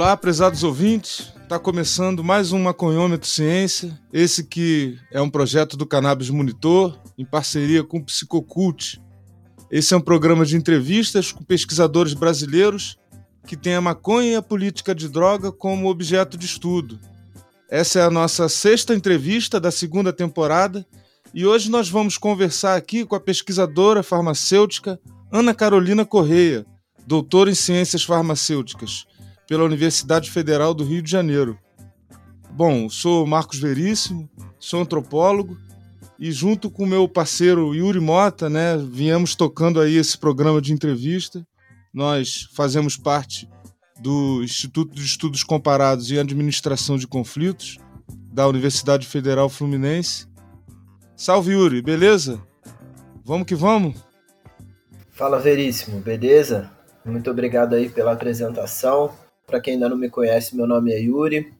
Olá, prezados ouvintes. Está começando mais um Maconhômetro Ciência, esse que é um projeto do Cannabis Monitor, em parceria com o Psicocult. Esse é um programa de entrevistas com pesquisadores brasileiros que têm a maconha e a política de droga como objeto de estudo. Essa é a nossa sexta entrevista da segunda temporada e hoje nós vamos conversar aqui com a pesquisadora farmacêutica Ana Carolina Correia, doutora em Ciências Farmacêuticas pela Universidade Federal do Rio de Janeiro. Bom, sou Marcos Veríssimo, sou antropólogo e junto com meu parceiro Yuri Mota, né, viemos tocando aí esse programa de entrevista. Nós fazemos parte do Instituto de Estudos Comparados e Administração de Conflitos da Universidade Federal Fluminense. Salve Yuri, beleza? Vamos que vamos? Fala Veríssimo, beleza? Muito obrigado aí pela apresentação. Para quem ainda não me conhece, meu nome é Yuri.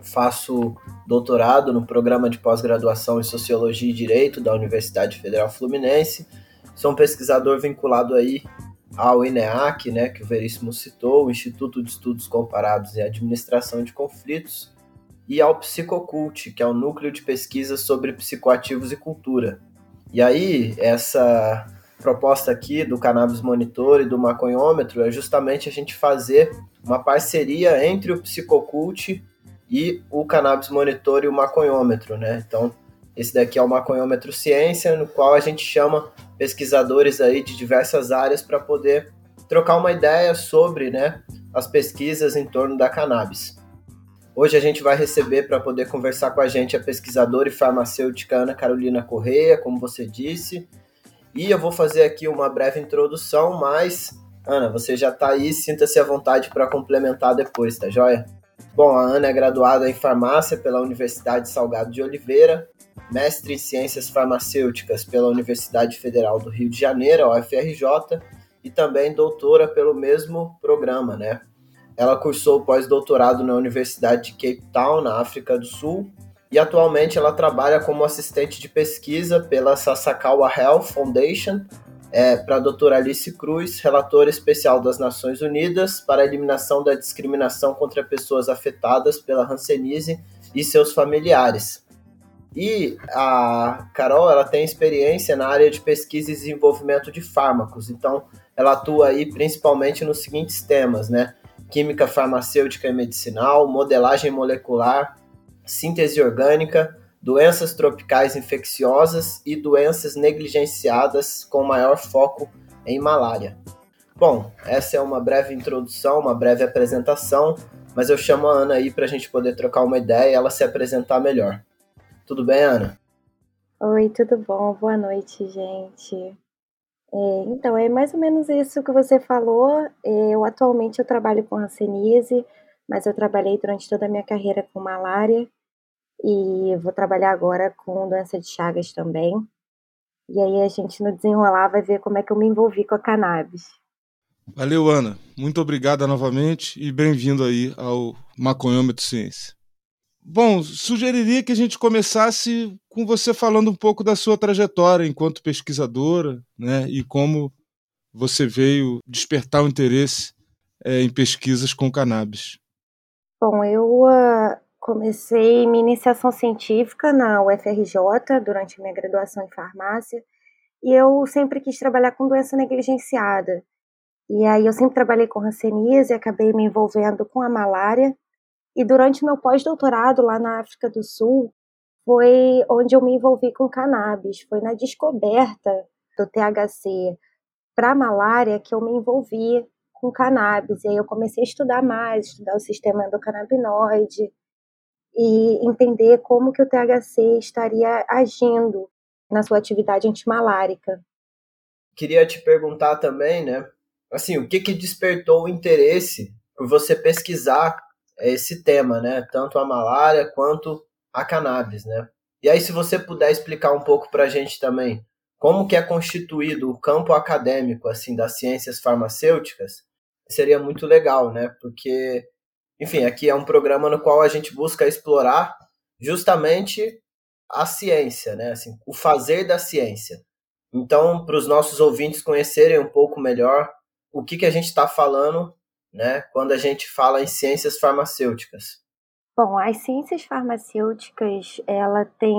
Faço doutorado no programa de pós-graduação em Sociologia e Direito da Universidade Federal Fluminense. Sou um pesquisador vinculado aí ao INEAC, né, que o Veríssimo citou, o Instituto de Estudos Comparados em Administração de Conflitos, e ao Psicocult, que é o núcleo de pesquisa sobre psicoativos e cultura. E aí, essa proposta aqui do Cannabis Monitor e do Maconhômetro é justamente a gente fazer uma parceria entre o Psicocult e o Cannabis Monitor e o Maconhômetro, né? Então, esse daqui é o Maconhômetro Ciência, no qual a gente chama pesquisadores aí de diversas áreas para poder trocar uma ideia sobre, né, as pesquisas em torno da cannabis. Hoje a gente vai receber para poder conversar com a gente a pesquisadora e farmacêutica Ana Carolina Correia, como você disse, e eu vou fazer aqui uma breve introdução, mas Ana, você já está aí, sinta-se à vontade para complementar depois, tá joia? Bom, a Ana é graduada em farmácia pela Universidade Salgado de Oliveira, mestre em ciências farmacêuticas pela Universidade Federal do Rio de Janeiro, UFRJ, e também doutora pelo mesmo programa, né? Ela cursou pós-doutorado na Universidade de Cape Town, na África do Sul, e atualmente ela trabalha como assistente de pesquisa pela Sasakawa Health Foundation é, para a doutora Alice Cruz, relatora especial das Nações Unidas para a eliminação da discriminação contra pessoas afetadas pela Hanseníase e seus familiares. E a Carol, ela tem experiência na área de pesquisa e desenvolvimento de fármacos, então ela atua aí principalmente nos seguintes temas, né? Química farmacêutica e medicinal, modelagem molecular, síntese orgânica, doenças tropicais infecciosas e doenças negligenciadas com maior foco em malária. Bom, essa é uma breve introdução, uma breve apresentação, mas eu chamo a Ana aí para a gente poder trocar uma ideia e ela se apresentar melhor. Tudo bem, Ana? Oi, tudo bom? Boa noite, gente. É, então, é mais ou menos isso que você falou. É, eu atualmente eu trabalho com hanseníase, mas eu trabalhei durante toda a minha carreira com malária e vou trabalhar agora com doença de Chagas também. E aí a gente no desenrolar vai ver como é que eu me envolvi com a cannabis. Valeu, Ana. Muito obrigada novamente e bem-vindo aí ao Maconhômetro Ciência. Bom, sugeriria que a gente começasse com você falando um pouco da sua trajetória enquanto pesquisadora, né, e como você veio despertar o interesse é, em pesquisas com cannabis. Bom, eu uh, Comecei minha iniciação científica na UFRJ durante minha graduação em farmácia e eu sempre quis trabalhar com doença negligenciada. E aí eu sempre trabalhei com hanseníase e acabei me envolvendo com a malária. E durante meu pós-doutorado lá na África do Sul, foi onde eu me envolvi com cannabis, foi na descoberta do THC para malária que eu me envolvi com cannabis. E aí eu comecei a estudar mais, estudar o sistema endocannabinoide, e entender como que o THC estaria agindo na sua atividade antimalárica. Queria te perguntar também, né? Assim, o que que despertou o interesse por você pesquisar esse tema, né? Tanto a malária quanto a cannabis, né? E aí, se você puder explicar um pouco para a gente também como que é constituído o campo acadêmico assim das ciências farmacêuticas, seria muito legal, né? Porque enfim, aqui é um programa no qual a gente busca explorar justamente a ciência, né? Assim, o fazer da ciência. Então, para os nossos ouvintes conhecerem um pouco melhor o que, que a gente está falando né, quando a gente fala em ciências farmacêuticas? Bom, as ciências farmacêuticas, ela tem,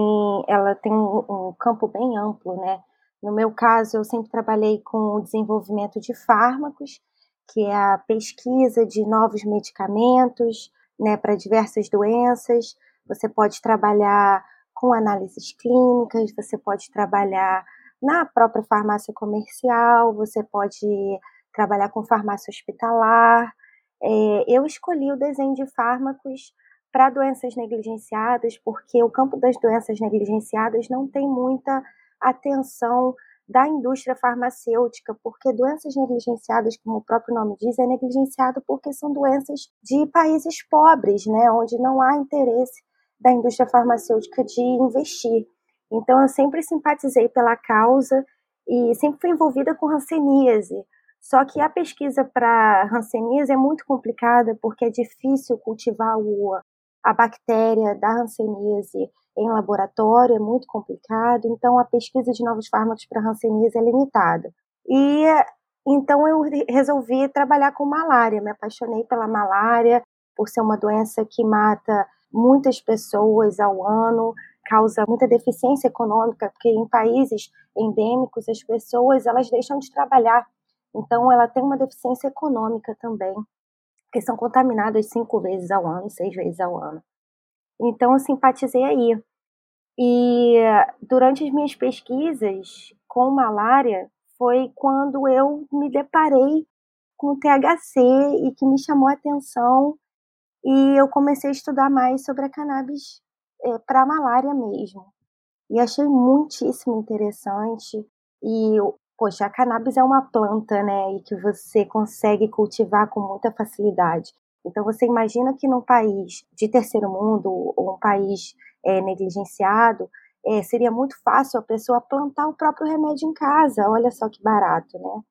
ela tem um, campo bem amplo, né? No meu caso, eu sempre trabalhei com o desenvolvimento de fármacos, que é a pesquisa de novos medicamentos, né, para diversas doenças. Você pode trabalhar com análises clínicas, você pode trabalhar na própria farmácia comercial, você pode trabalhar com farmácia hospitalar. É, eu escolhi o desenho de fármacos para doenças negligenciadas, porque o campo das doenças negligenciadas não tem muita atenção da indústria farmacêutica, porque doenças negligenciadas, como o próprio nome diz, é negligenciado porque são doenças de países pobres, né, onde não há interesse da indústria farmacêutica de investir. Então, eu sempre simpatizei pela causa e sempre fui envolvida com hanseníase. Só que a pesquisa para hanseníase é muito complicada porque é difícil cultivar o, a bactéria da hanseníase em laboratório, é muito complicado, então a pesquisa de novos fármacos para hanseníase é limitada. E então eu resolvi trabalhar com malária, me apaixonei pela malária, por ser uma doença que mata muitas pessoas ao ano, causa muita deficiência econômica, porque em países endêmicos as pessoas elas deixam de trabalhar, então ela tem uma deficiência econômica também, porque são contaminadas cinco vezes ao ano, seis vezes ao ano. Então eu simpatizei aí. E durante as minhas pesquisas com malária foi quando eu me deparei com o THC e que me chamou a atenção e eu comecei a estudar mais sobre a cannabis é, para malária mesmo. E achei muitíssimo interessante. E, poxa, a cannabis é uma planta, né? E que você consegue cultivar com muita facilidade. Então, você imagina que num país de terceiro mundo, ou um país é, negligenciado, é, seria muito fácil a pessoa plantar o próprio remédio em casa. Olha só que barato, né?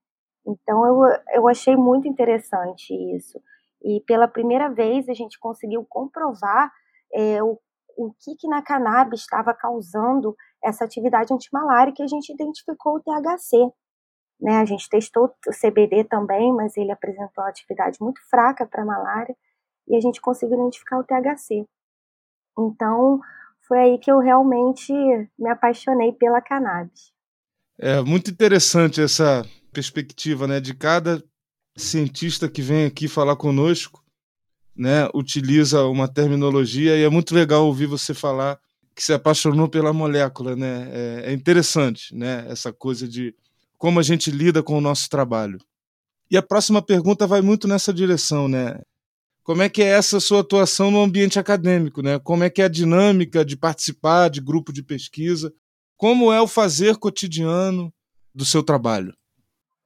Então, eu, eu achei muito interessante isso. E pela primeira vez a gente conseguiu comprovar é, o, o que, que na cannabis estava causando essa atividade antimalária que a gente identificou o THC. Né? A gente testou o CBD também, mas ele apresentou atividade muito fraca para malária e a gente conseguiu identificar o THC. Então, foi aí que eu realmente me apaixonei pela cannabis. É muito interessante essa perspectiva, né, de cada cientista que vem aqui falar conosco, né, utiliza uma terminologia e é muito legal ouvir você falar que se apaixonou pela molécula, né? É, é interessante, né, essa coisa de como a gente lida com o nosso trabalho. E a próxima pergunta vai muito nessa direção, né? Como é que é essa sua atuação no ambiente acadêmico, né? Como é que é a dinâmica de participar de grupo de pesquisa? Como é o fazer cotidiano do seu trabalho?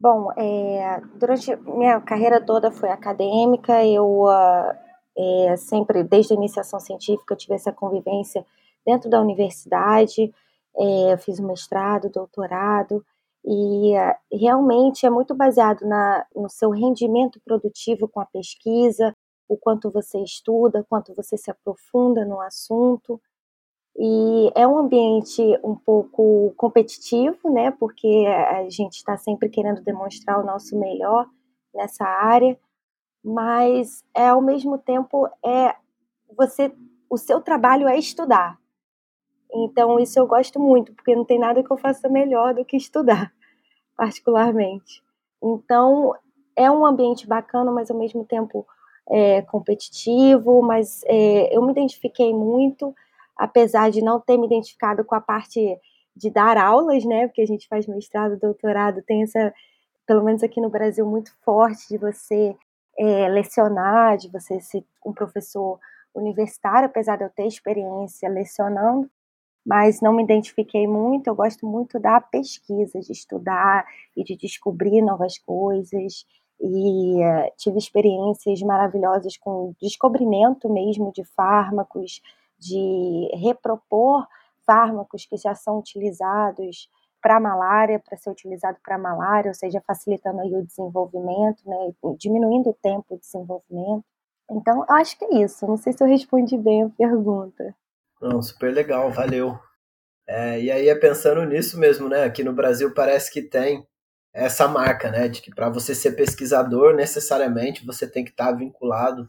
Bom, é, durante minha carreira toda foi acadêmica, eu uh, é, sempre, desde a iniciação científica, tive essa convivência dentro da universidade, é, fiz um mestrado, doutorado, e uh, realmente é muito baseado na, no seu rendimento produtivo com a pesquisa, o quanto você estuda, quanto você se aprofunda no assunto. E é um ambiente um pouco competitivo, né? Porque a gente está sempre querendo demonstrar o nosso melhor nessa área, mas é ao mesmo tempo é você o seu trabalho é estudar. Então isso eu gosto muito, porque não tem nada que eu faça melhor do que estudar, particularmente. Então é um ambiente bacana, mas ao mesmo tempo é, competitivo, mas é, eu me identifiquei muito, apesar de não ter me identificado com a parte de dar aulas, né? Porque a gente faz mestrado, doutorado, tem essa, pelo menos aqui no Brasil, muito forte de você é, lecionar, de você ser um professor universitário, apesar de eu ter experiência lecionando, mas não me identifiquei muito. Eu gosto muito da pesquisa, de estudar e de descobrir novas coisas e uh, tive experiências maravilhosas com descobrimento mesmo de fármacos, de repropor fármacos que já são utilizados para malária, para ser utilizado para malária, ou seja, facilitando aí o desenvolvimento, né, diminuindo o tempo de desenvolvimento. Então, eu acho que é isso. Não sei se eu respondi bem a pergunta. Não, super legal, valeu. É, e aí é pensando nisso mesmo, né? Aqui no Brasil parece que tem essa marca, né, de que para você ser pesquisador, necessariamente você tem que estar tá vinculado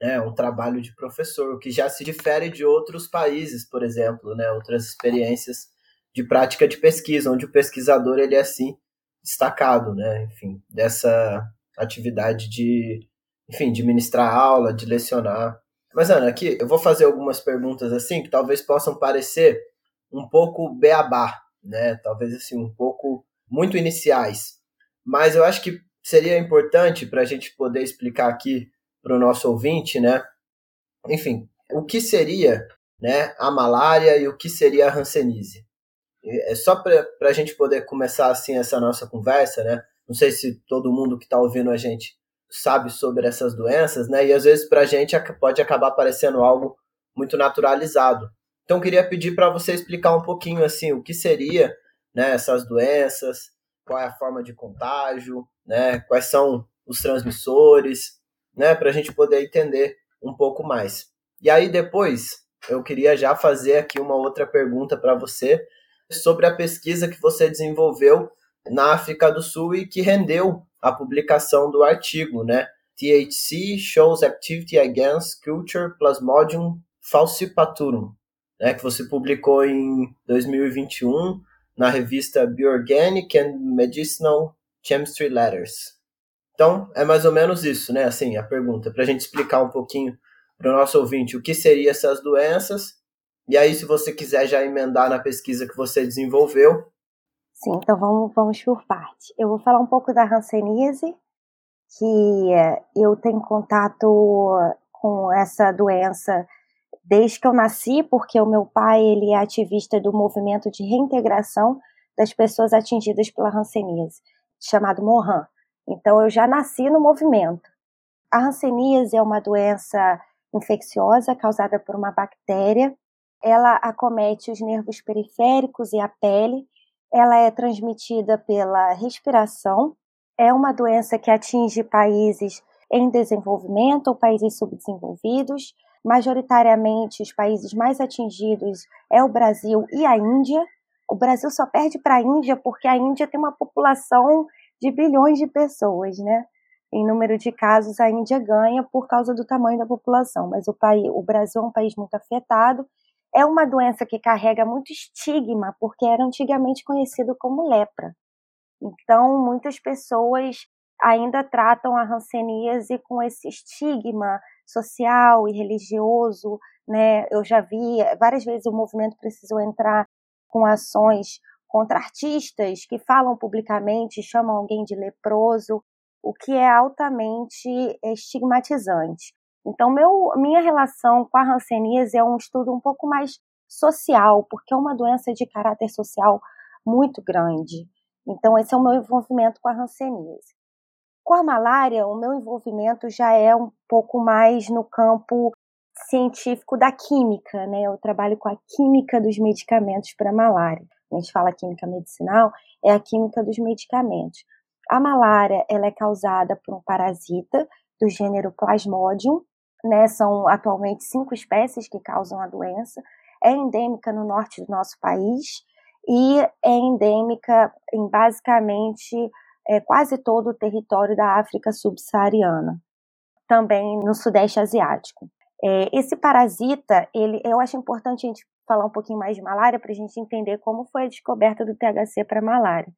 né, a trabalho de professor, o que já se difere de outros países, por exemplo, né, outras experiências de prática de pesquisa, onde o pesquisador ele é assim destacado, né, enfim, dessa atividade de, enfim, de ministrar aula, de lecionar. Mas Ana, aqui eu vou fazer algumas perguntas assim que talvez possam parecer um pouco beabá, né, talvez assim um pouco muito iniciais. Mas eu acho que seria importante para a gente poder explicar aqui para o nosso ouvinte, né? Enfim, o que seria né, a malária e o que seria a hanseníase. É só para a gente poder começar assim essa nossa conversa, né? Não sei se todo mundo que está ouvindo a gente sabe sobre essas doenças, né? E às vezes para a gente pode acabar parecendo algo muito naturalizado. Então queria pedir para você explicar um pouquinho assim o que seria né, essas doenças, qual é a forma de contágio, né, quais são os transmissores, né, para a gente poder entender um pouco mais. E aí depois eu queria já fazer aqui uma outra pergunta para você sobre a pesquisa que você desenvolveu na África do Sul e que rendeu a publicação do artigo, né? THC shows activity against culture plasmodium falciparum, né, que você publicou em 2021 na revista Bioorganic and Medicinal Chemistry Letters. Então, é mais ou menos isso, né? Assim, a pergunta, para a gente explicar um pouquinho para o nosso ouvinte o que seriam essas doenças. E aí, se você quiser já emendar na pesquisa que você desenvolveu. Sim, então vamos, vamos por parte. Eu vou falar um pouco da hanseníase, que eh, eu tenho contato com essa doença desde que eu nasci, porque o meu pai ele é ativista do movimento de reintegração das pessoas atingidas pela hanseníase, chamado Mohan. Então eu já nasci no movimento. A hanseníase é uma doença infecciosa causada por uma bactéria. Ela acomete os nervos periféricos e a pele. Ela é transmitida pela respiração. É uma doença que atinge países em desenvolvimento ou países subdesenvolvidos majoritariamente os países mais atingidos é o Brasil e a Índia. O Brasil só perde para a Índia porque a Índia tem uma população de bilhões de pessoas, né? Em número de casos, a Índia ganha por causa do tamanho da população, mas o, país, o Brasil é um país muito afetado. É uma doença que carrega muito estigma, porque era antigamente conhecido como lepra. Então, muitas pessoas ainda tratam a hanseníase com esse estigma social e religioso, né? Eu já vi várias vezes o movimento precisou entrar com ações contra artistas que falam publicamente, chamam alguém de leproso, o que é altamente estigmatizante. Então, meu, minha relação com a hanseníase é um estudo um pouco mais social, porque é uma doença de caráter social muito grande. Então, esse é o meu envolvimento com a hanseníase. Com a malária, o meu envolvimento já é um pouco mais no campo científico da química, né? Eu trabalho com a química dos medicamentos para malária. A gente fala química medicinal, é a química dos medicamentos. A malária, ela é causada por um parasita do gênero Plasmodium, né? São atualmente cinco espécies que causam a doença. É endêmica no norte do nosso país e é endêmica em basicamente é, quase todo o território da África subsaariana, também no Sudeste Asiático. É, esse parasita, ele, eu acho importante a gente falar um pouquinho mais de malária para a gente entender como foi a descoberta do THC para malária.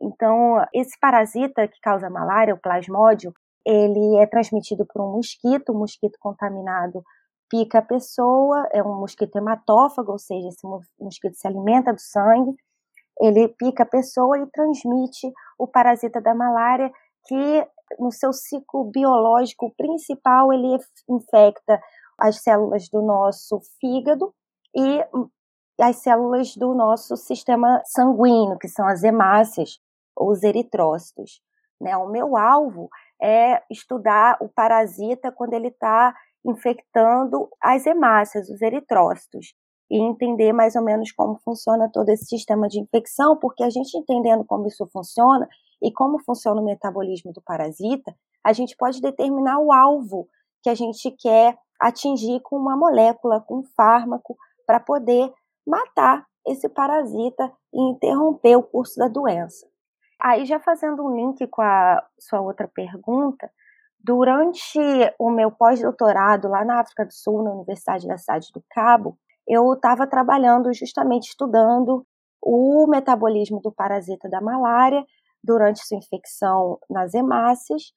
Então, esse parasita que causa malária, o plasmódio, ele é transmitido por um mosquito, um mosquito contaminado pica a pessoa, é um mosquito hematófago, ou seja, esse mosquito se alimenta do sangue, ele pica a pessoa e transmite o parasita da malária, que no seu ciclo biológico principal ele infecta as células do nosso fígado e as células do nosso sistema sanguíneo, que são as hemácias ou os eritrócitos. Né? O meu alvo é estudar o parasita quando ele está infectando as hemácias, os eritrócitos e entender mais ou menos como funciona todo esse sistema de infecção, porque a gente entendendo como isso funciona e como funciona o metabolismo do parasita, a gente pode determinar o alvo que a gente quer atingir com uma molécula, com um fármaco, para poder matar esse parasita e interromper o curso da doença. Aí, já fazendo um link com a sua outra pergunta, durante o meu pós-doutorado lá na África do Sul, na Universidade da Cidade do Cabo, eu estava trabalhando justamente estudando o metabolismo do parasita da malária durante sua infecção nas hemácias,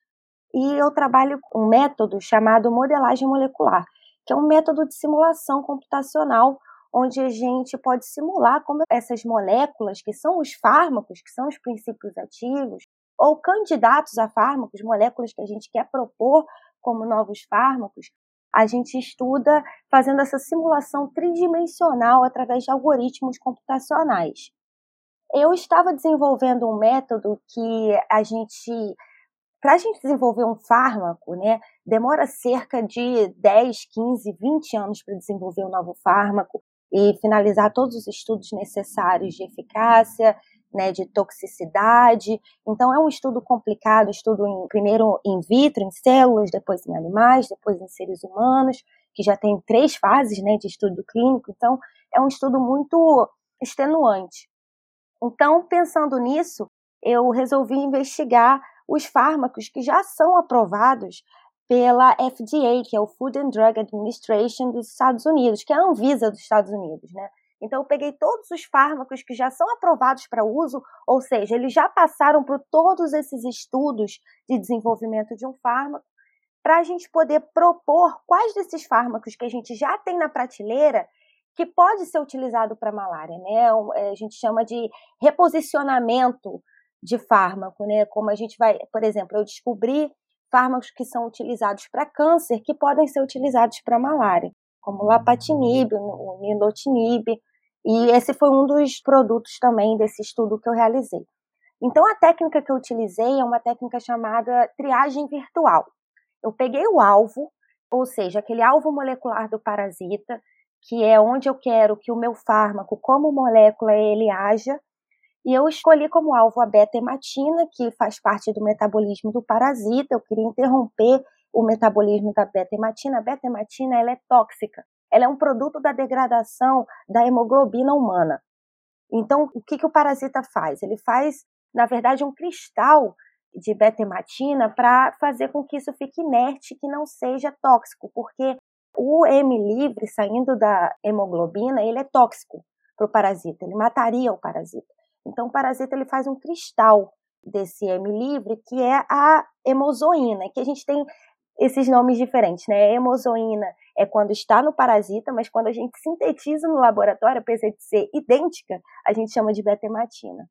e eu trabalho um método chamado modelagem molecular, que é um método de simulação computacional onde a gente pode simular como essas moléculas, que são os fármacos, que são os princípios ativos, ou candidatos a fármacos, moléculas que a gente quer propor como novos fármacos, a gente estuda fazendo essa simulação tridimensional através de algoritmos computacionais. Eu estava desenvolvendo um método que a gente, para a gente desenvolver um fármaco, né, demora cerca de 10, 15, 20 anos para desenvolver um novo fármaco e finalizar todos os estudos necessários de eficácia, né, de toxicidade. Então é um estudo complicado, estudo em, primeiro in vitro, em células, depois em animais, depois em seres humanos, que já tem três fases né, de estudo clínico. Então é um estudo muito extenuante. Então, pensando nisso, eu resolvi investigar os fármacos que já são aprovados pela FDA, que é o Food and Drug Administration dos Estados Unidos, que é a Anvisa dos Estados Unidos, né? Então, eu peguei todos os fármacos que já são aprovados para uso, ou seja, eles já passaram por todos esses estudos de desenvolvimento de um fármaco, para a gente poder propor quais desses fármacos que a gente já tem na prateleira que pode ser utilizado para malária, né? É, a gente chama de reposicionamento de fármaco, né? Como a gente vai, por exemplo, eu descobri fármacos que são utilizados para câncer que podem ser utilizados para malária, como o lapatinib, o nilotinib, e esse foi um dos produtos também desse estudo que eu realizei. Então, a técnica que eu utilizei é uma técnica chamada triagem virtual. Eu peguei o alvo, ou seja, aquele alvo molecular do parasita, que é onde eu quero que o meu fármaco, como molécula, ele haja, e eu escolhi como alvo a beta-hematina, que faz parte do metabolismo do parasita. Eu queria interromper o metabolismo da beta-hematina. A beta-hematina ela é tóxica. Ela é um produto da degradação da hemoglobina humana. Então, o que, que o parasita faz? Ele faz, na verdade, um cristal de beta-hematina para fazer com que isso fique inerte, que não seja tóxico, porque o M livre saindo da hemoglobina, ele é tóxico para o parasita, ele mataria o parasita. Então, o parasita ele faz um cristal desse M livre, que é a hemozoína, que a gente tem esses nomes diferentes, né? A hemozoína é quando está no parasita, mas quando a gente sintetiza no laboratório, apesar de ser idêntica, a gente chama de betematina.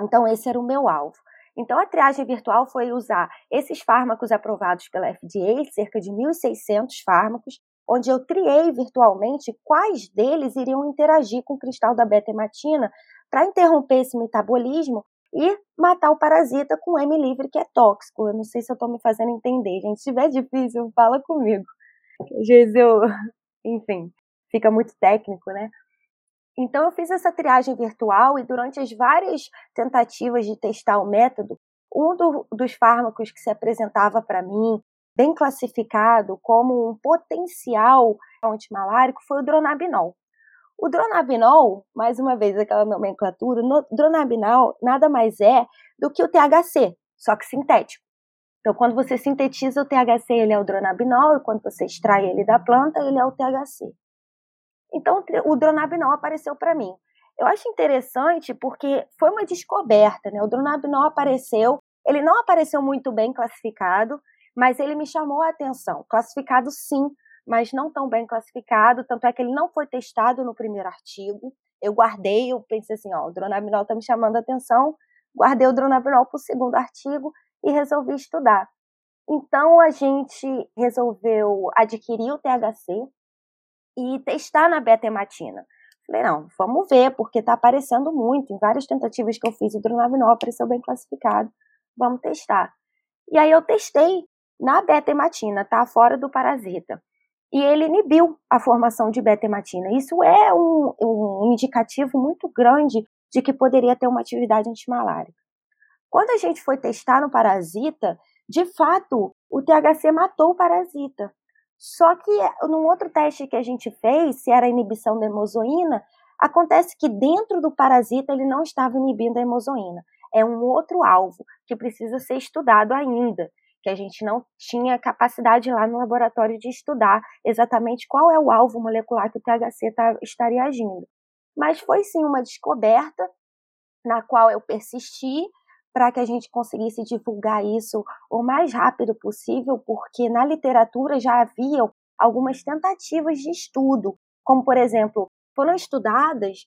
Então, esse era o meu alvo. Então, a triagem virtual foi usar esses fármacos aprovados pela FDA, cerca de 1.600 fármacos, onde eu triei virtualmente quais deles iriam interagir com o cristal da betematina para interromper esse metabolismo e matar o parasita com M livre, que é tóxico. Eu não sei se eu estou me fazendo entender, gente. Se tiver difícil, fala comigo. Às vezes eu, enfim, fica muito técnico, né? Então eu fiz essa triagem virtual e durante as várias tentativas de testar o método, um do, dos fármacos que se apresentava para mim, bem classificado como um potencial antimalárico, foi o dronabinol. O dronabinol, mais uma vez aquela nomenclatura, no, dronabinol nada mais é do que o THC, só que sintético. Então, quando você sintetiza o THC, ele é o dronabinol, e quando você extrai ele da planta, ele é o THC. Então, o dronabinol apareceu para mim. Eu acho interessante porque foi uma descoberta, né? O dronabinol apareceu, ele não apareceu muito bem classificado, mas ele me chamou a atenção. Classificado sim, mas não tão bem classificado, tanto é que ele não foi testado no primeiro artigo. Eu guardei, eu pensei assim, ó, o dronabinol está me chamando a atenção, guardei o dronabinol para o segundo artigo e resolvi estudar. Então a gente resolveu adquirir o THC e testar na beta-hematina. Falei, não, vamos ver, porque está aparecendo muito. Em várias tentativas que eu fiz, o dronabinol apareceu bem classificado. Vamos testar. E aí eu testei na beta-hematina, tá? Fora do parasita e ele inibiu a formação de beta-hematina. Isso é um, um, indicativo muito grande de que poderia ter uma atividade antimalárica. Quando a gente foi testar no parasita, de fato, o THC matou o parasita. Só que num outro teste que a gente fez, se era inibição da hemozoína, acontece que dentro do parasita ele não estava inibindo a hemozoína. é um outro alvo que precisa ser estudado ainda, que a gente não tinha capacidade lá no laboratório de estudar exatamente qual é o alvo molecular que o THC tá, estaria agindo. Mas foi sim uma descoberta na qual eu persisti para que a gente conseguisse divulgar isso o mais rápido possível, porque na literatura já havia algumas tentativas de estudo, como por exemplo, foram estudadas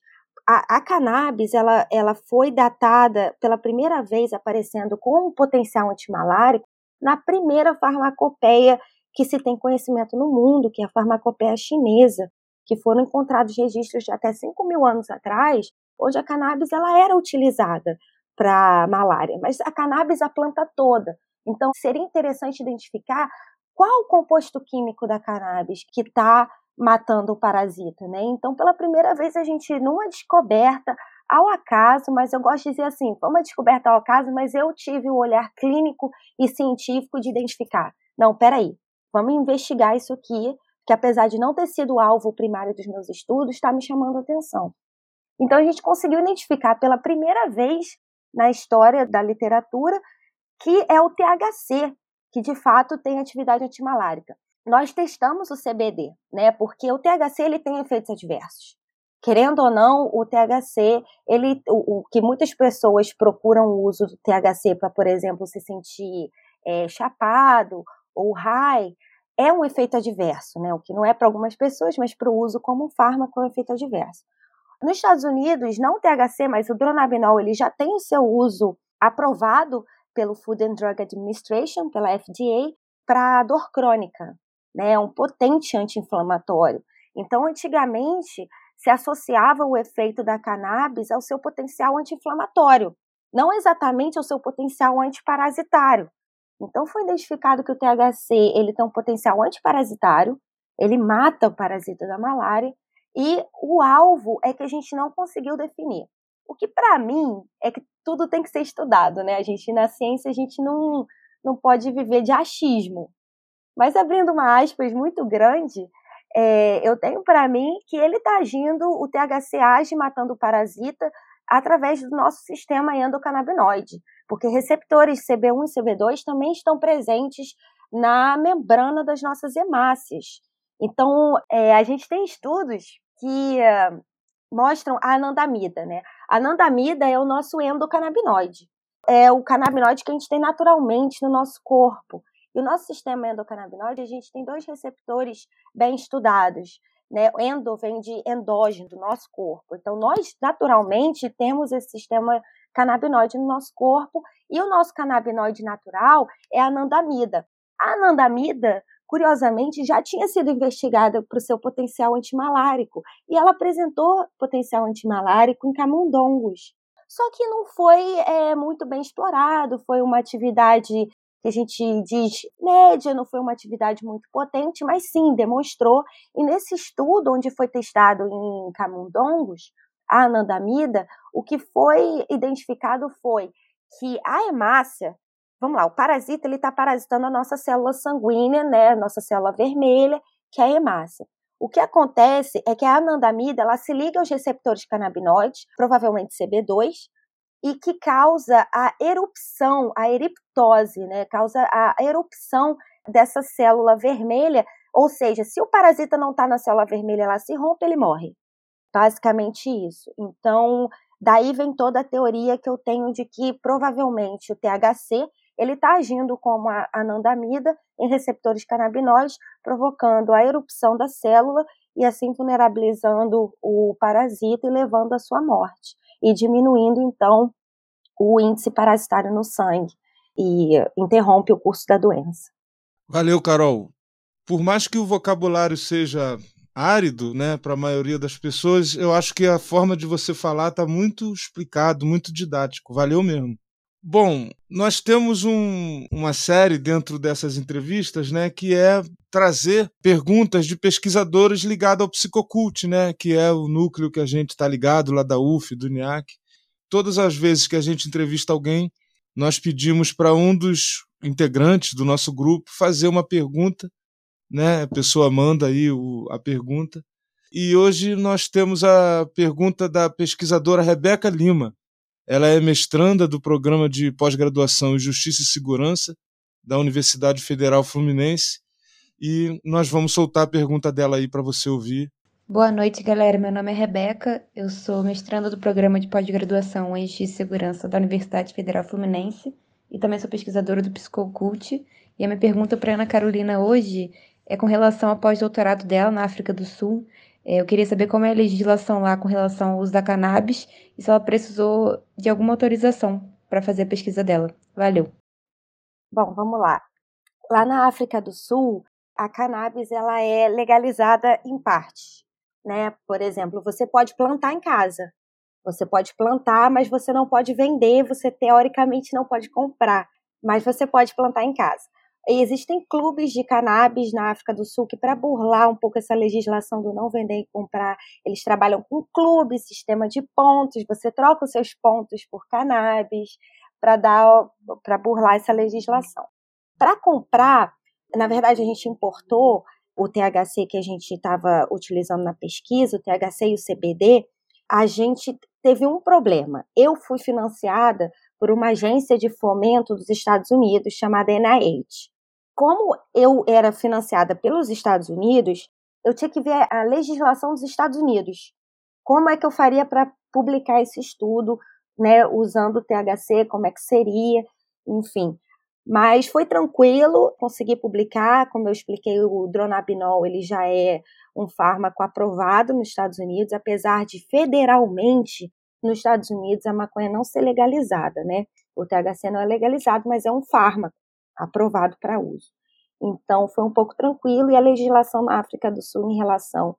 a, a, cannabis ela, ela foi datada pela primeira vez aparecendo com um potencial antimalárico na primeira farmacopeia que se tem conhecimento no mundo, que é a farmacopeia chinesa, que foram encontrados registros de até 5 mil anos atrás, onde a cannabis ela era utilizada para malária, mas a cannabis a planta toda. Então seria interessante identificar qual o composto químico da cannabis que está matando o parasita, né? Então, pela primeira vez, a gente, numa descoberta ao acaso, mas eu gosto de dizer assim, foi uma descoberta ao acaso, mas eu tive o olhar clínico e científico de identificar. Não, peraí, vamos investigar isso aqui, que apesar de não ter sido o alvo primário dos meus estudos, está me chamando a atenção. Então, a gente conseguiu identificar pela primeira vez na história da literatura que é o THC, que de fato tem atividade antimalárica nós testamos o CBD, né? Porque o THC ele tem efeitos adversos. Querendo ou não, o THC, ele, o, o que muitas pessoas procuram o uso do THC para, por exemplo, se sentir é, chapado ou high, é um efeito adverso, né? O que não é para algumas pessoas, mas para o uso como um fármaco é um efeito adverso. Nos Estados Unidos, não o THC, mas o dronabinol, ele já tem o seu uso aprovado pelo Food and Drug Administration, pela FDA, para dor crônica, né? É um potente anti-inflamatório. Então, antigamente, se associava o efeito da cannabis ao seu potencial anti-inflamatório, não exatamente ao seu potencial antiparasitário. Então, foi identificado que o THC ele tem um potencial antiparasitário, ele mata o parasita da malária, e o alvo é que a gente não conseguiu definir. O que, para mim, é que tudo tem que ser estudado, né? A gente, na ciência, a gente não, não pode viver de achismo. Mas abrindo uma aspas muito grande, é, eu tenho para mim que ele está agindo, o THC age matando o parasita através do nosso sistema endocannabinoide, porque receptores CB1 e CB2 também estão presentes na membrana das nossas hemácias. Então, é, a gente tem estudos que uh, mostram a anandamida, né? A anandamida é o nosso endocannabinoide. É o canabinoide que a gente tem naturalmente no nosso corpo. E o nosso sistema endocannabinoide, a gente tem dois receptores bem estudados. Né? Endo vem de endógeno, do nosso corpo. Então, nós, naturalmente, temos esse sistema canabinoide no nosso corpo, e o nosso canabinoide natural é a anandamida. A anandamida, curiosamente, já tinha sido investigada para o seu potencial antimalárico, e ela apresentou potencial antimalárico em camundongos. Só que não foi é, muito bem explorado, foi uma atividade que a gente diz média, não foi uma atividade muito potente, mas sim demonstrou. E nesse estudo, onde foi testado em camundongos, a anandamida, o que foi identificado foi que a hemácia, vamos lá, o parasita ele está parasitando a nossa célula sanguínea, né, nossa célula vermelha, que é a hemácia. O que acontece é que a anandamida ela se liga aos receptores canabinoides, provavelmente CB2, e que causa a erupção, a eriptose, né? Causa a erupção dessa célula vermelha, ou seja, se o parasita não está na célula vermelha, ela se rompe, ele morre. Basicamente isso. Então, daí vem toda a teoria que eu tenho de que provavelmente o THC ele está agindo como a anandamida em receptores canabinoides, provocando a erupção da célula e assim vulnerabilizando o parasita e levando à sua morte e diminuindo então o índice parasitário no sangue e interrompe o curso da doença. Valeu, Carol. Por mais que o vocabulário seja árido, né, para a maioria das pessoas, eu acho que a forma de você falar está muito explicado, muito didático. Valeu mesmo. Bom, nós temos um, uma série dentro dessas entrevistas, né, que é trazer perguntas de pesquisadores ligados ao psicocult, né, que é o núcleo que a gente está ligado lá da UF, do NIAC. Todas as vezes que a gente entrevista alguém, nós pedimos para um dos integrantes do nosso grupo fazer uma pergunta, né? A pessoa manda aí o, a pergunta. E hoje nós temos a pergunta da pesquisadora Rebeca Lima, Ela é mestranda do programa de pós-graduação em Justiça e Segurança da Universidade Federal Fluminense e nós vamos soltar a pergunta dela aí para você ouvir. Boa noite, galera. Meu nome é Rebeca, eu sou mestranda do programa de pós-graduação em Justiça e Segurança da Universidade Federal Fluminense e também sou pesquisadora do Psicocult. E a minha pergunta para Ana Carolina hoje é com relação ao pós-doutorado dela na África do Sul. É, eu queria saber como é a legislação lá com relação ao uso da cannabis e se ela precisou de alguma autorização para fazer a pesquisa dela. Valeu. Bom, vamos lá. Lá na África do Sul, a cannabis ela é legalizada em parte, né? Por exemplo, você pode plantar em casa. Você pode plantar, mas você não pode vender, você teoricamente não pode comprar, mas você pode plantar em casa. Existem clubes de cannabis na África do Sul que, para burlar um pouco essa legislação do não vender e comprar, eles trabalham com clube, sistema de pontos. Você troca os seus pontos por cannabis para dar para burlar essa legislação. Para comprar, na verdade, a gente importou o THC que a gente estava utilizando na pesquisa, o THC e o CBD. A gente teve um problema. Eu fui financiada por uma agência de fomento dos Estados Unidos chamada NIH como eu era financiada pelos Estados Unidos, eu tinha que ver a legislação dos Estados Unidos. Como é que eu faria para publicar esse estudo, né, usando o THC, como é que seria, enfim. Mas foi tranquilo, consegui publicar, como eu expliquei, o dronabinol, ele já é um fármaco aprovado nos Estados Unidos, apesar de federalmente nos Estados Unidos a maconha não ser legalizada, né? O THC não é legalizado, mas é um fármaco aprovado para uso. Então, foi um pouco tranquilo e a legislação na África do Sul em relação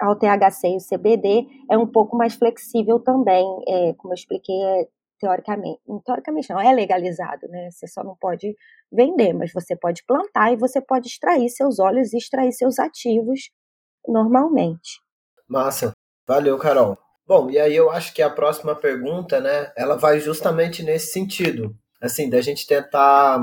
ao THC e o CBD é um pouco mais flexível também, é, como eu expliquei, é, teoricamente, teoricamente não, é legalizado, né? Você só não pode vender, mas você pode plantar e você pode extrair seus óleos e extrair seus ativos normalmente. Massa. Valeu, Carol. Bom, e aí eu acho que a próxima pergunta, né, ela vai justamente nesse sentido, assim, da gente tentar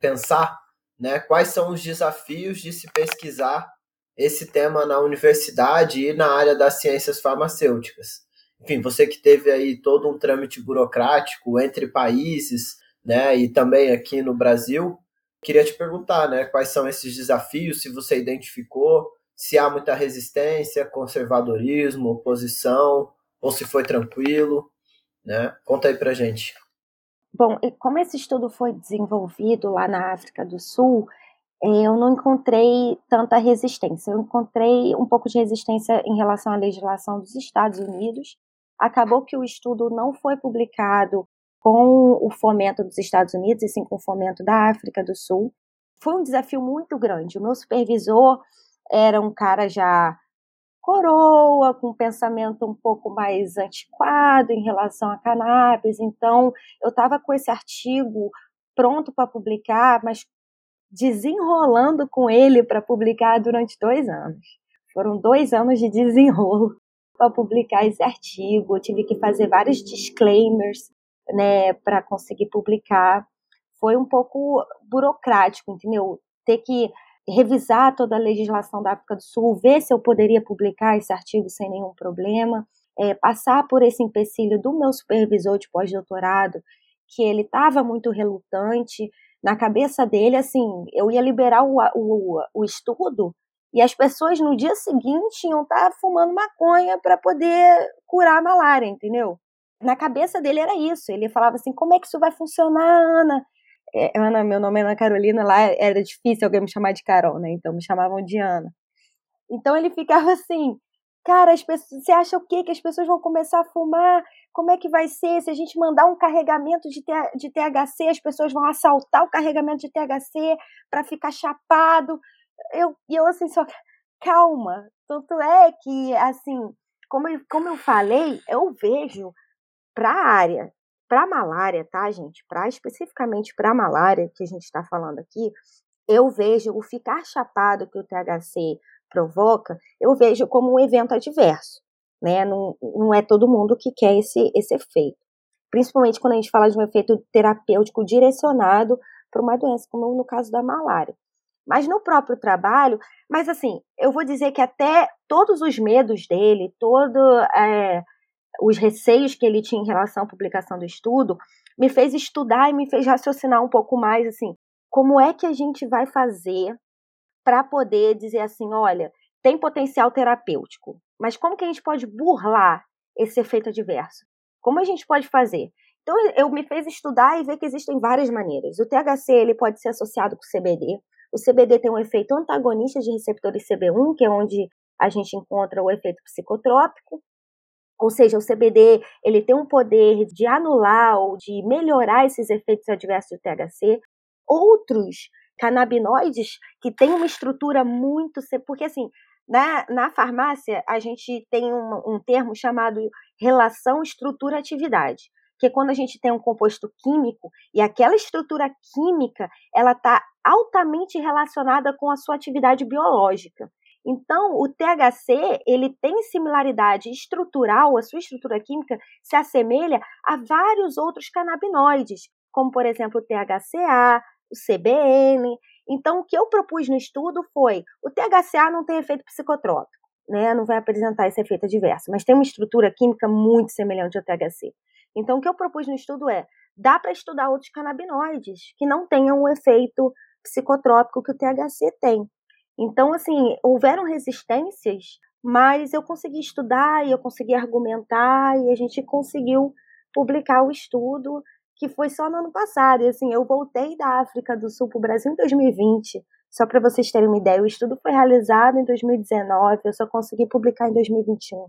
pensar né, quais são os desafios de se pesquisar esse tema na universidade e na área das ciências farmacêuticas. Enfim, você que teve aí todo um trâmite burocrático entre países, né, e também aqui no Brasil, queria te perguntar, né, quais são esses desafios, se você identificou, se há muita resistência, conservadorismo, oposição, ou se foi tranquilo, né? Conta aí pra gente. Bom, como esse estudo foi desenvolvido lá na África do Sul, eu não encontrei tanta resistência. Eu encontrei um pouco de resistência em relação à legislação dos Estados Unidos. Acabou que o estudo não foi publicado com o fomento dos Estados Unidos, e sim com o fomento da África do Sul. Foi um desafio muito grande. O meu supervisor era um cara já coroa, com um pensamento um pouco mais antiquado em relação a cannabis. Então, eu estava com esse artigo pronto para publicar, mas desenrolando com ele para publicar durante dois anos. Foram dois anos de desenrolo para publicar esse artigo. Eu tive que fazer vários disclaimers né, para conseguir publicar. Foi um pouco burocrático, entendeu? Ter que revisar toda a legislação da África do Sul, ver se eu poderia publicar esse artigo sem nenhum problema, é, passar por esse empecilho do meu supervisor de pós-doutorado, que ele estava muito relutante. Na cabeça dele, assim, eu ia liberar o, o, o estudo e as pessoas no dia seguinte iam estar tá fumando maconha para poder curar a malária, entendeu? Na cabeça dele era isso. Ele falava assim: como é que isso vai funcionar, Ana? É, Ana, meu nome é Ana Carolina, lá era difícil alguém me chamar de Carol, né? Então me chamavam de Ana. Então ele ficava assim, cara, as pessoas, você acha o quê? Que as pessoas vão começar a fumar? Como é que vai ser? Se a gente mandar um carregamento de, de THC, as pessoas vão assaltar o carregamento de THC para ficar chapado. Eu, eu assim, só calma. Tanto é que, assim, como como eu falei, eu vejo para a área para malária, tá, gente? Para especificamente para malária que a gente está falando aqui, eu vejo o ficar chapado que o THC provoca, eu vejo como um evento adverso, né? Não, não é todo mundo que quer esse, esse efeito. Principalmente quando a gente fala de um efeito terapêutico direcionado para uma doença, como no caso da malária. Mas no próprio trabalho, mas assim, eu vou dizer que até todos os medos dele, todo é, os receios que ele tinha em relação à publicação do estudo, me fez estudar e me fez raciocinar um pouco mais assim, como é que a gente vai fazer para poder dizer assim, olha, tem potencial terapêutico, mas como que a gente pode burlar esse efeito adverso? Como a gente pode fazer? Então eu me fez estudar e ver que existem várias maneiras. O THC ele pode ser associado com o CBD. O CBD tem um efeito antagonista de receptores CB1, que é onde a gente encontra o efeito psicotrópico. Ou seja, o CBD ele tem um poder de anular ou de melhorar esses efeitos adversos do THC. Outros canabinoides que têm uma estrutura muito. Porque, assim, na, na farmácia, a gente tem um, um termo chamado relação estrutura-atividade que é quando a gente tem um composto químico e aquela estrutura química ela está altamente relacionada com a sua atividade biológica. Então, o THC, ele tem similaridade estrutural, a sua estrutura química se assemelha a vários outros canabinoides, como, por exemplo, o THCA, o CBN. Então, o que eu propus no estudo foi: o THCA não tem efeito psicotrópico, né? não vai apresentar esse efeito adverso, mas tem uma estrutura química muito semelhante ao THC. Então, o que eu propus no estudo é: dá para estudar outros canabinoides que não tenham o efeito psicotrópico que o THC tem. Então, assim, houveram resistências, mas eu consegui estudar e eu consegui argumentar e a gente conseguiu publicar o estudo que foi só no ano passado. E assim, eu voltei da África do Sul para o Brasil em 2020. Só para vocês terem uma ideia, o estudo foi realizado em 2019, eu só consegui publicar em 2021.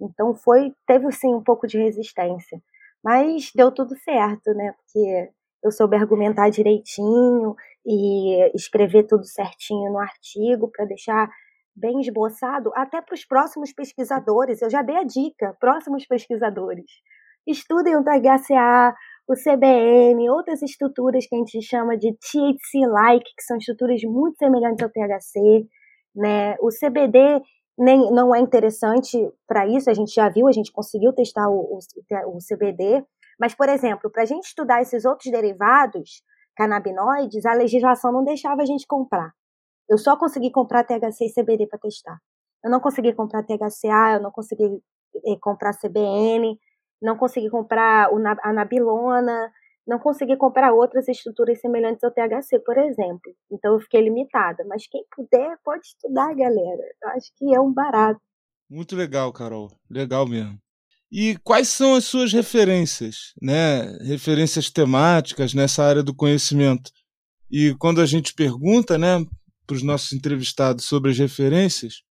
Então foi, teve sim um pouco de resistência, mas deu tudo certo, né? Porque eu soube argumentar direitinho e escrever tudo certinho no artigo para deixar bem esboçado até para os próximos pesquisadores. Eu já dei a dica, próximos pesquisadores. Estudem o THCA, o CBN, outras estruturas que a gente chama de THC-like, que são estruturas muito semelhantes ao THC, né? O CBD nem, não é interessante para isso, a gente já viu, a gente conseguiu testar o, o, o CBD, mas, por exemplo, para a gente estudar esses outros derivados canabinoides, a legislação não deixava a gente comprar. Eu só consegui comprar THC e CBD para testar. Eu não consegui comprar THCA, eu não consegui eh, comprar CBN, não consegui comprar a nabilona, não consegui comprar outras estruturas semelhantes ao THC, por exemplo. Então eu fiquei limitada. Mas quem puder, pode estudar, galera. Eu acho que é um barato. Muito legal, Carol. Legal mesmo. E quais são as suas referências, né? Referências temáticas nessa área do conhecimento. E quando a gente pergunta, né, para os nossos entrevistados sobre as referências,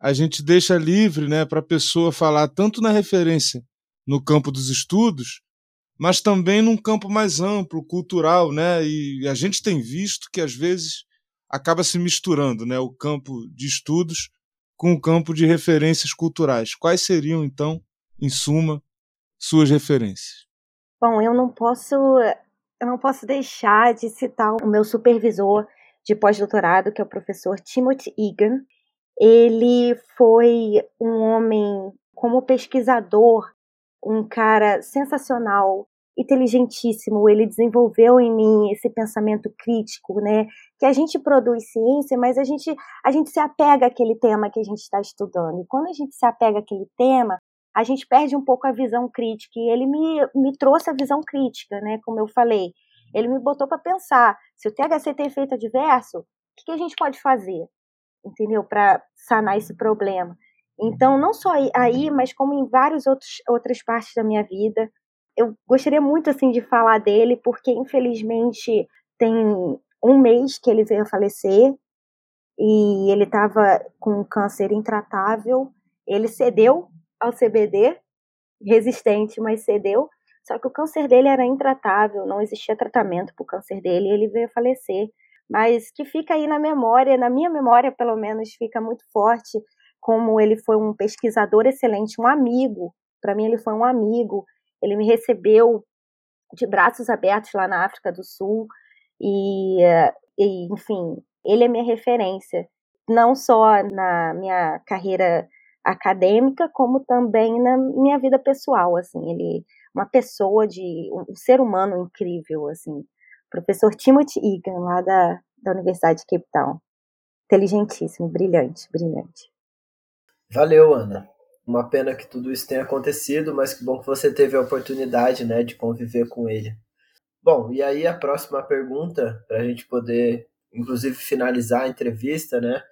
a gente deixa livre, né, para a pessoa falar tanto na referência no campo dos estudos, mas também num campo mais amplo, cultural, né? E a gente tem visto que às vezes acaba se misturando, né? O campo de estudos com o campo de referências culturais. Quais seriam então, em suma, suas referências? Bom, eu não posso, eu não posso deixar de citar o meu supervisor de pós-doutorado, que é o professor Timothy Egan. Ele foi um homem, como pesquisador, um cara sensacional, inteligentíssimo, ele desenvolveu em mim esse pensamento crítico, né? Que a gente produz ciência, mas a gente, a gente se apega àquele tema que a gente está estudando. E quando a gente se apega àquele tema, a gente perde um pouco a visão crítica. E ele me, me trouxe a visão crítica, né? Como eu falei. Ele me botou para pensar: se o THC tem efeito adverso, o que, que a gente pode fazer? Entendeu? Para sanar esse problema. Então, não só aí, mas como em várias outras partes da minha vida, eu gostaria muito assim de falar dele, porque infelizmente tem um mês que ele veio a falecer e ele estava com um câncer intratável. Ele cedeu ao CBD, resistente, mas cedeu. Só que o câncer dele era intratável, não existia tratamento para o câncer dele e ele veio falecer. Mas que fica aí na memória, na minha memória pelo menos, fica muito forte como ele foi um pesquisador excelente, um amigo. Para mim, ele foi um amigo ele me recebeu de braços abertos lá na África do Sul e, e enfim, ele é minha referência, não só na minha carreira acadêmica, como também na minha vida pessoal, assim, ele uma pessoa de um ser humano incrível, assim, professor Timothy Egan lá da, da Universidade de Cape Town, inteligentíssimo, brilhante, brilhante. Valeu, Ana. Uma pena que tudo isso tenha acontecido, mas que bom que você teve a oportunidade, né, de conviver com ele. Bom, e aí a próxima pergunta, para a gente poder, inclusive, finalizar a entrevista, né,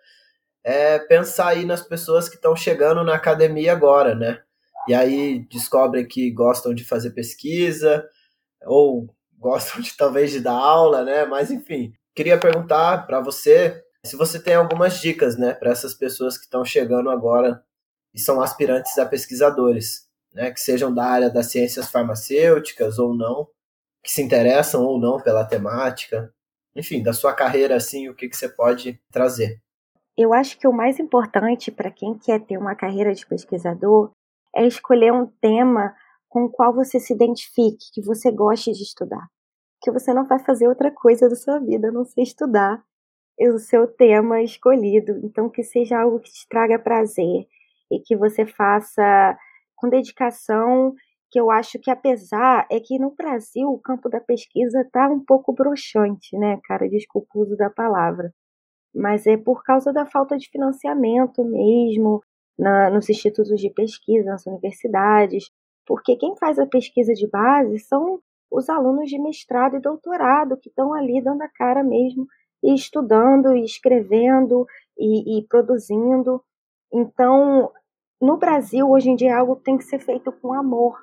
é pensar aí nas pessoas que estão chegando na academia agora, né? E aí descobrem que gostam de fazer pesquisa ou gostam de talvez de dar aula, né? Mas enfim, queria perguntar para você se você tem algumas dicas, né, para essas pessoas que estão chegando agora e são aspirantes a pesquisadores, né, que sejam da área das ciências farmacêuticas ou não, que se interessam ou não pela temática, enfim, da sua carreira assim, o que, que você pode trazer? Eu acho que o mais importante para quem quer ter uma carreira de pesquisador é escolher um tema com o qual você se identifique, que você goste de estudar. Que você não vai fazer outra coisa da sua vida a não ser estudar o seu tema escolhido. Então, que seja algo que te traga prazer e que você faça com dedicação. Que eu acho que, apesar, é que no Brasil o campo da pesquisa está um pouco broxante, né, cara? Desculpa o uso da palavra. Mas é por causa da falta de financiamento mesmo, na, nos institutos de pesquisa, nas universidades, porque quem faz a pesquisa de base são os alunos de mestrado e doutorado que estão ali dando a cara mesmo e estudando e escrevendo e, e produzindo. Então, no Brasil, hoje em dia, é algo tem que ser feito com amor,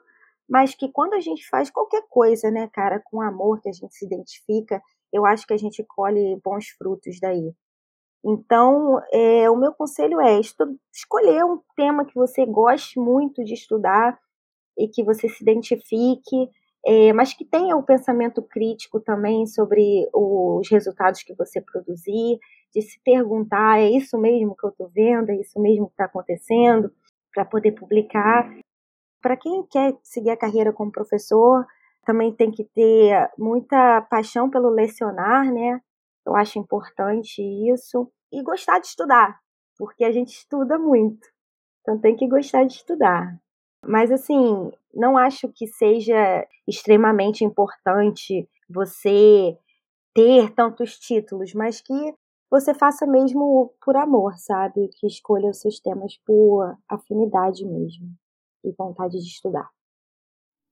mas que quando a gente faz qualquer coisa, né, cara, com amor, que a gente se identifica, eu acho que a gente colhe bons frutos daí. Então, é, o meu conselho é escolher um tema que você goste muito de estudar e que você se identifique, é, mas que tenha o um pensamento crítico também sobre os resultados que você produzir, de se perguntar: é isso mesmo que eu estou vendo? É isso mesmo que está acontecendo? Para poder publicar. Para quem quer seguir a carreira como professor, também tem que ter muita paixão pelo lecionar, né? Eu acho importante isso. E gostar de estudar, porque a gente estuda muito. Então tem que gostar de estudar. Mas assim, não acho que seja extremamente importante você ter tantos títulos, mas que você faça mesmo por amor, sabe? Que escolha os seus temas por afinidade mesmo e vontade de estudar.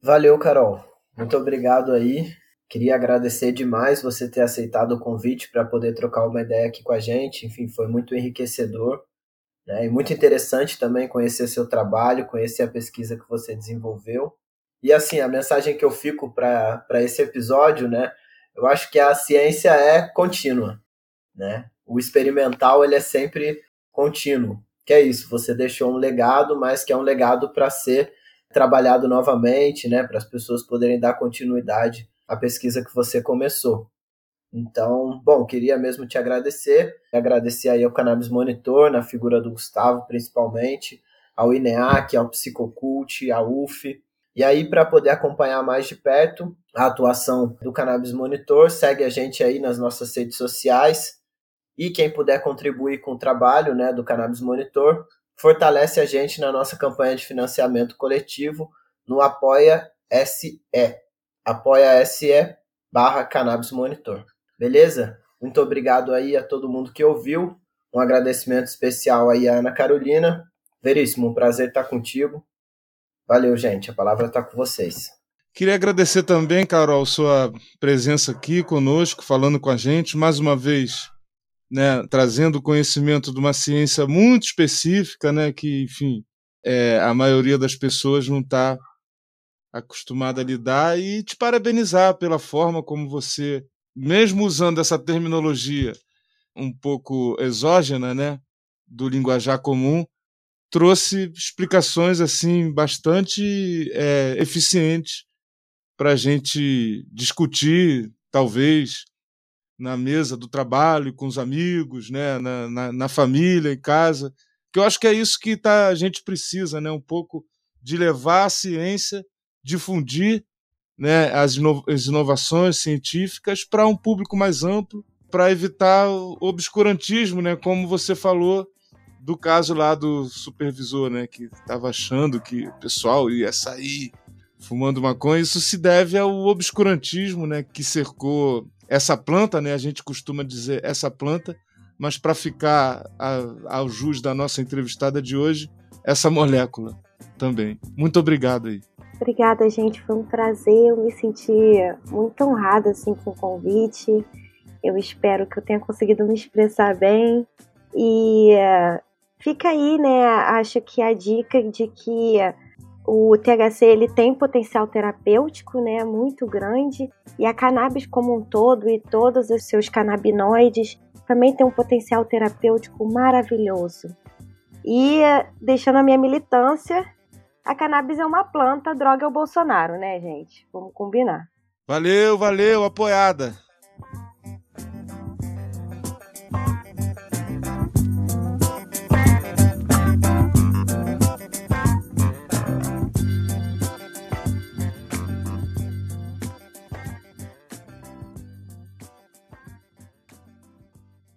Valeu, Carol. Muito obrigado aí. Queria agradecer demais você ter aceitado o convite para poder trocar uma ideia aqui com a gente. Enfim, foi muito enriquecedor. Né? E muito interessante também conhecer seu trabalho, conhecer a pesquisa que você desenvolveu. E assim, a mensagem que eu fico para esse episódio, né? Eu acho que a ciência é contínua, né? O experimental ele é sempre contínuo. Que é isso, você deixou um legado, mas que é um legado para ser trabalhado novamente, né? Para as pessoas poderem dar continuidade à pesquisa que você começou. Então, bom, queria mesmo te agradecer, agradecer aí ao Cannabis Monitor, na figura do Gustavo, principalmente, ao INEAC, ao Psicocult, à UF. E aí, para poder acompanhar mais de perto a atuação do Cannabis Monitor, segue a gente aí nas nossas redes sociais. E quem puder contribuir com o trabalho né, do Cannabis Monitor, fortalece a gente na nossa campanha de financiamento coletivo no Apoia-SE. Apoia-SE barra Cannabis Monitor. Beleza? Muito obrigado aí a todo mundo que ouviu. Um agradecimento especial aí à Ana Carolina. Veríssimo, um prazer estar contigo. Valeu, gente. A palavra está com vocês. Queria agradecer também, Carol, sua presença aqui conosco, falando com a gente, mais uma vez, né, trazendo conhecimento de uma ciência muito específica, né, que, enfim, é, a maioria das pessoas não está acostumada a lidar, e te parabenizar pela forma como você mesmo usando essa terminologia um pouco exógena, né, do linguajar comum, trouxe explicações assim bastante é, eficientes para a gente discutir, talvez na mesa do trabalho, com os amigos, né, na, na, na família, em casa, que eu acho que é isso que tá, a gente precisa, né, um pouco de levar a ciência, difundir né, as, inovações científicas para um público mais amplo, para evitar o obscurantismo, né, como você falou do caso lá do supervisor, né, que estava achando que o pessoal ia sair fumando maconha. Isso se deve ao obscurantismo, né, que cercou essa planta, né, a gente costuma dizer essa planta, mas para ficar ao jus da nossa entrevistada de hoje, essa molécula também. Muito obrigado aí. Obrigada, gente. Foi um prazer. Eu me senti muito honrada assim, com o convite. Eu espero que eu tenha conseguido me expressar bem. E uh, fica aí, né? Acho que a dica de que o THC ele tem potencial terapêutico, né, muito grande, e a cannabis como um todo e todos os seus canabinoides também tem um potencial terapêutico maravilhoso. E deixando a minha militância, a cannabis é uma planta, droga é o Bolsonaro, né, gente? Vamos combinar. Valeu, valeu, apoiada.